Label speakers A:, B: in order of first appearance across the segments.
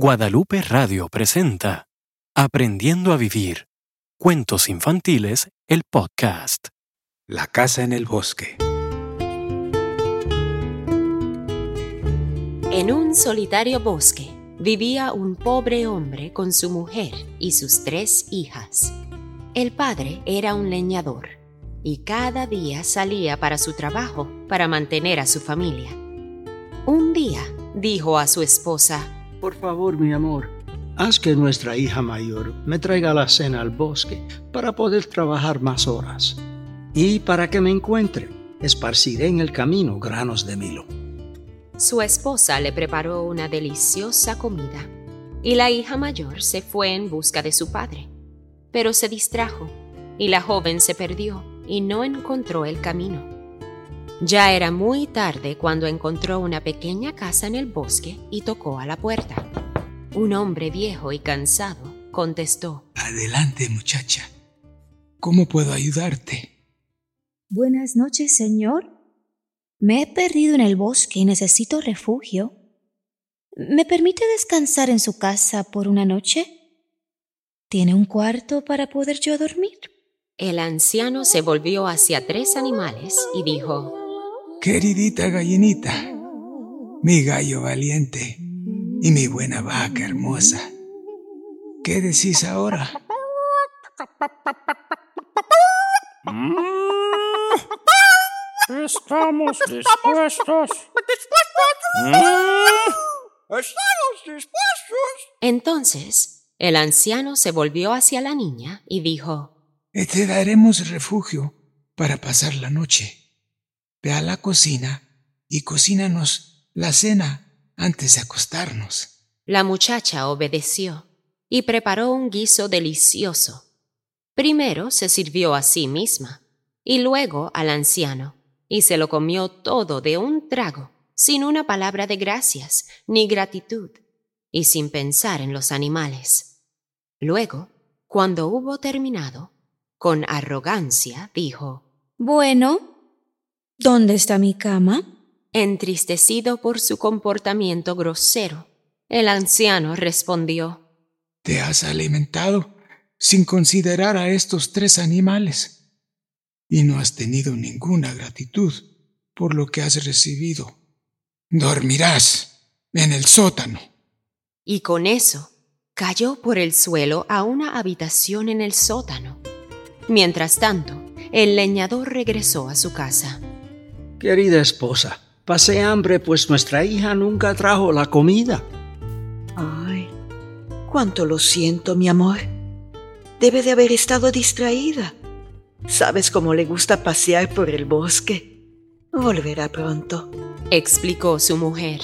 A: Guadalupe Radio presenta Aprendiendo a Vivir. Cuentos infantiles, el podcast.
B: La casa en el bosque.
C: En un solitario bosque vivía un pobre hombre con su mujer y sus tres hijas. El padre era un leñador y cada día salía para su trabajo para mantener a su familia. Un día dijo a su esposa,
D: por favor, mi amor, haz que nuestra hija mayor me traiga la cena al bosque para poder trabajar más horas. Y para que me encuentre, esparciré en el camino granos de milo.
C: Su esposa le preparó una deliciosa comida y la hija mayor se fue en busca de su padre, pero se distrajo y la joven se perdió y no encontró el camino. Ya era muy tarde cuando encontró una pequeña casa en el bosque y tocó a la puerta. Un hombre viejo y cansado contestó.
E: Adelante, muchacha. ¿Cómo puedo ayudarte?
F: Buenas noches, señor. Me he perdido en el bosque y necesito refugio. ¿Me permite descansar en su casa por una noche? ¿Tiene un cuarto para poder yo dormir?
C: El anciano se volvió hacia tres animales y dijo,
E: Queridita gallinita, mi gallo valiente y mi buena vaca hermosa, ¿qué decís ahora?
G: Estamos dispuestos. Estamos dispuestos.
C: Entonces, el anciano se volvió hacia la niña y dijo,
E: Te daremos refugio para pasar la noche. Ve a la cocina y cocínanos la cena antes de acostarnos.
C: La muchacha obedeció y preparó un guiso delicioso. Primero se sirvió a sí misma y luego al anciano, y se lo comió todo de un trago, sin una palabra de gracias ni gratitud, y sin pensar en los animales. Luego, cuando hubo terminado, con arrogancia dijo,
F: Bueno, ¿Dónde está mi cama?
C: Entristecido por su comportamiento grosero, el anciano respondió
E: Te has alimentado sin considerar a estos tres animales y no has tenido ninguna gratitud por lo que has recibido. Dormirás en el sótano.
C: Y con eso cayó por el suelo a una habitación en el sótano. Mientras tanto, el leñador regresó a su casa.
D: Querida esposa, pasé hambre pues nuestra hija nunca trajo la comida.
H: Ay, cuánto lo siento, mi amor. Debe de haber estado distraída. Sabes cómo le gusta pasear por el bosque. Volverá pronto,
C: explicó su mujer.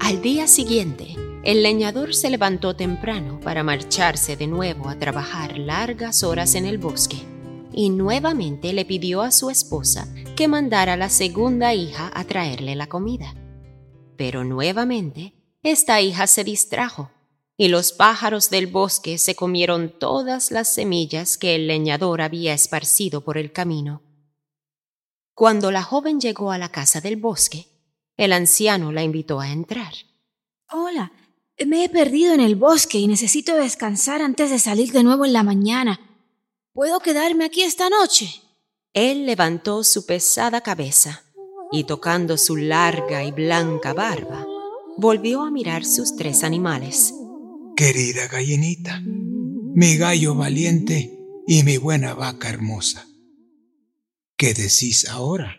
C: Al día siguiente, el leñador se levantó temprano para marcharse de nuevo a trabajar largas horas en el bosque y nuevamente le pidió a su esposa que mandara a la segunda hija a traerle la comida. Pero nuevamente esta hija se distrajo y los pájaros del bosque se comieron todas las semillas que el leñador había esparcido por el camino. Cuando la joven llegó a la casa del bosque, el anciano la invitó a entrar.
F: Hola, me he perdido en el bosque y necesito descansar antes de salir de nuevo en la mañana. ¿Puedo quedarme aquí esta noche?
C: Él levantó su pesada cabeza y tocando su larga y blanca barba, volvió a mirar sus tres animales.
E: Querida gallinita, mi gallo valiente y mi buena vaca hermosa. ¿Qué decís ahora?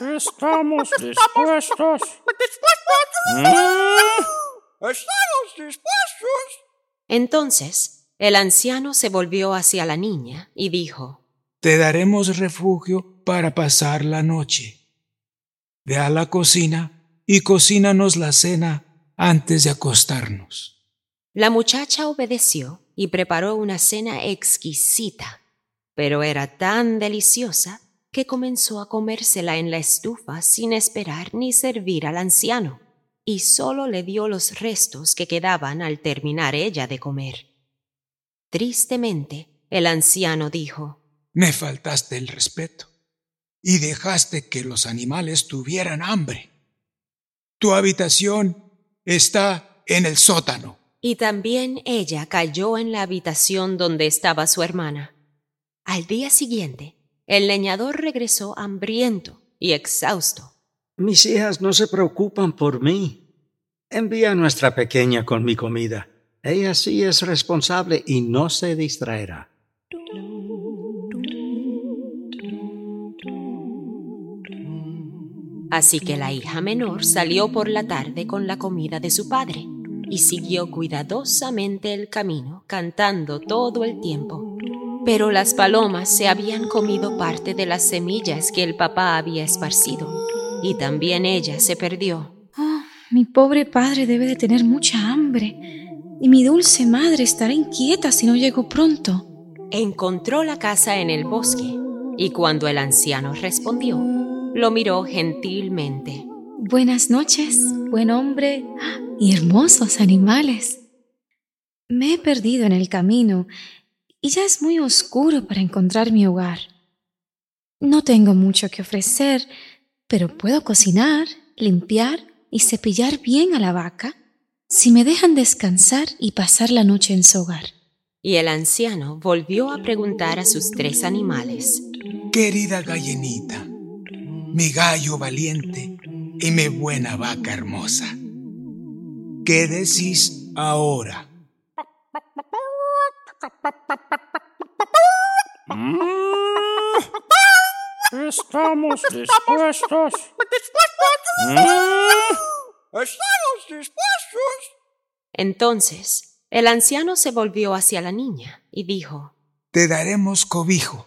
G: Estamos dispuestos. Estamos dispuestos.
C: Entonces el anciano se volvió hacia la niña y dijo,
E: Te daremos refugio para pasar la noche. Ve a la cocina y cocínanos la cena antes de acostarnos.
C: La muchacha obedeció y preparó una cena exquisita, pero era tan deliciosa que comenzó a comérsela en la estufa sin esperar ni servir al anciano y solo le dio los restos que quedaban al terminar ella de comer. Tristemente, el anciano dijo,
E: Me faltaste el respeto. y dejaste que los animales tuvieran hambre. Tu habitación está en el sótano.
C: Y también ella cayó en la habitación donde estaba su hermana. Al día siguiente, el leñador regresó hambriento y exhausto.
D: Mis hijas no se preocupan por mí. Envía a nuestra pequeña con mi comida. Ella sí es responsable y no se distraerá.
C: Así que la hija menor salió por la tarde con la comida de su padre y siguió cuidadosamente el camino, cantando todo el tiempo. Pero las palomas se habían comido parte de las semillas que el papá había esparcido, y también ella se perdió.
F: Oh, mi pobre padre debe de tener mucha hambre, y mi dulce madre estará inquieta si no llego pronto.
C: Encontró la casa en el bosque, y cuando el anciano respondió, lo miró gentilmente.
F: Buenas noches, buen hombre y hermosos animales. Me he perdido en el camino y ya es muy oscuro para encontrar mi hogar. No tengo mucho que ofrecer, pero puedo cocinar, limpiar y cepillar bien a la vaca si me dejan descansar y pasar la noche en su hogar.
C: Y el anciano volvió a preguntar a sus tres animales.
E: Querida gallinita, mi gallo valiente y mi buena vaca hermosa, ¿qué decís ahora?
G: Estamos dispuestos.
C: Estamos dispuestos. Entonces, el anciano se volvió hacia la niña y dijo,
E: Te daremos cobijo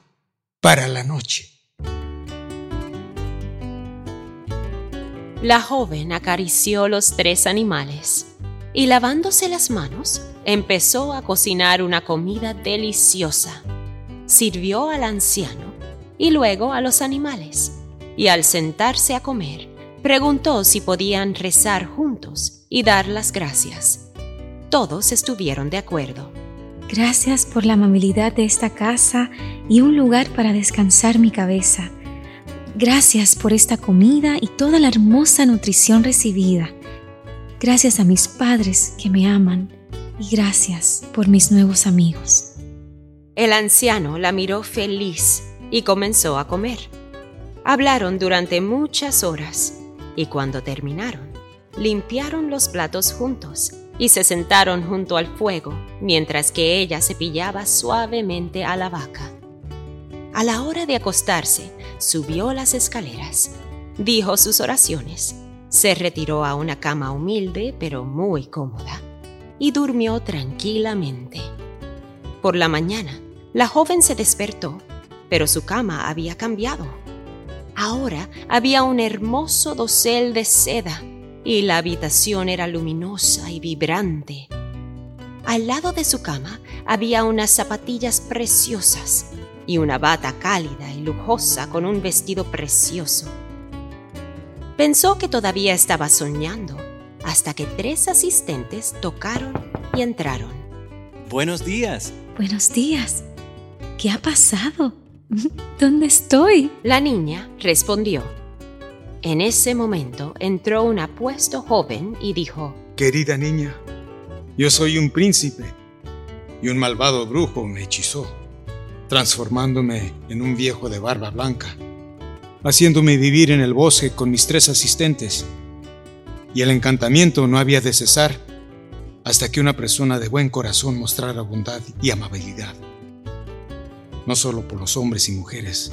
E: para la noche.
C: La joven acarició los tres animales y lavándose las manos, empezó a cocinar una comida deliciosa. Sirvió al anciano y luego a los animales, y al sentarse a comer, preguntó si podían rezar juntos y dar las gracias. Todos estuvieron de acuerdo.
F: Gracias por la amabilidad de esta casa y un lugar para descansar mi cabeza. Gracias por esta comida y toda la hermosa nutrición recibida. Gracias a mis padres que me aman y gracias por mis nuevos amigos.
C: El anciano la miró feliz y comenzó a comer. Hablaron durante muchas horas y cuando terminaron, limpiaron los platos juntos y se sentaron junto al fuego mientras que ella cepillaba suavemente a la vaca. A la hora de acostarse, subió las escaleras, dijo sus oraciones, se retiró a una cama humilde pero muy cómoda y durmió tranquilamente. Por la mañana, la joven se despertó, pero su cama había cambiado. Ahora había un hermoso dosel de seda y la habitación era luminosa y vibrante. Al lado de su cama había unas zapatillas preciosas y una bata cálida y lujosa con un vestido precioso. Pensó que todavía estaba soñando hasta que tres asistentes tocaron y entraron.
A: Buenos días.
F: Buenos días. ¿Qué ha pasado? ¿Dónde estoy?
C: La niña respondió. En ese momento entró un apuesto joven y dijo,
E: Querida niña, yo soy un príncipe y un malvado brujo me hechizó, transformándome en un viejo de barba blanca, haciéndome vivir en el bosque con mis tres asistentes. Y el encantamiento no había de cesar hasta que una persona de buen corazón mostrara bondad y amabilidad, no solo por los hombres y mujeres,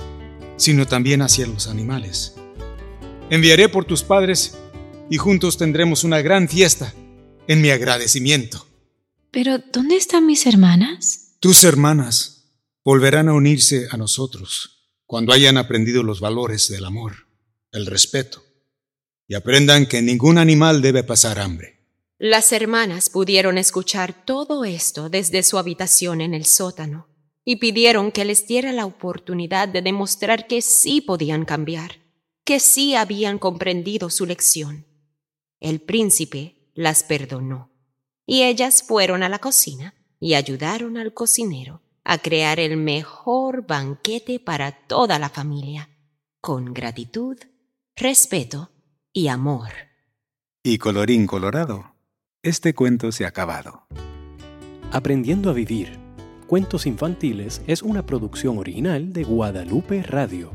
E: sino también hacia los animales. Enviaré por tus padres y juntos tendremos una gran fiesta en mi agradecimiento.
F: Pero, ¿dónde están mis hermanas?
E: Tus hermanas volverán a unirse a nosotros cuando hayan aprendido los valores del amor, el respeto, y aprendan que ningún animal debe pasar hambre.
C: Las hermanas pudieron escuchar todo esto desde su habitación en el sótano y pidieron que les diera la oportunidad de demostrar que sí podían cambiar, que sí habían comprendido su lección. El príncipe las perdonó y ellas fueron a la cocina y ayudaron al cocinero a crear el mejor banquete para toda la familia. con gratitud, respeto y amor.
B: Y colorín colorado, este cuento se ha acabado.
A: Aprendiendo a vivir. Cuentos infantiles es una producción original de Guadalupe Radio.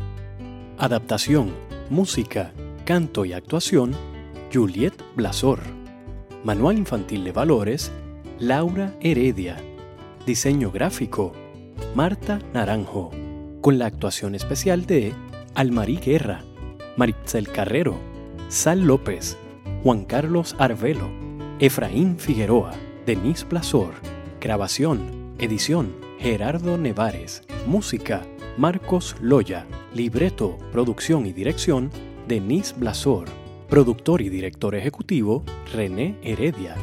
A: Adaptación, música, canto y actuación, Juliet Blasor. Manual Infantil de Valores, Laura Heredia. Diseño gráfico, Marta Naranjo. Con la actuación especial de Almarí Guerra, Maritzel Carrero, Sal López, Juan Carlos Arvelo, Efraín Figueroa, Denise Blasor. Grabación, edición, Gerardo Nevares. Música, Marcos Loya. Libreto, producción y dirección, Denise Blasor. Productor y director ejecutivo, René Heredia.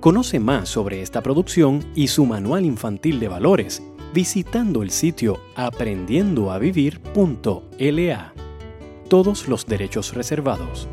A: Conoce más sobre esta producción y su manual infantil de valores visitando el sitio aprendiendoavivir.la. Todos los derechos reservados.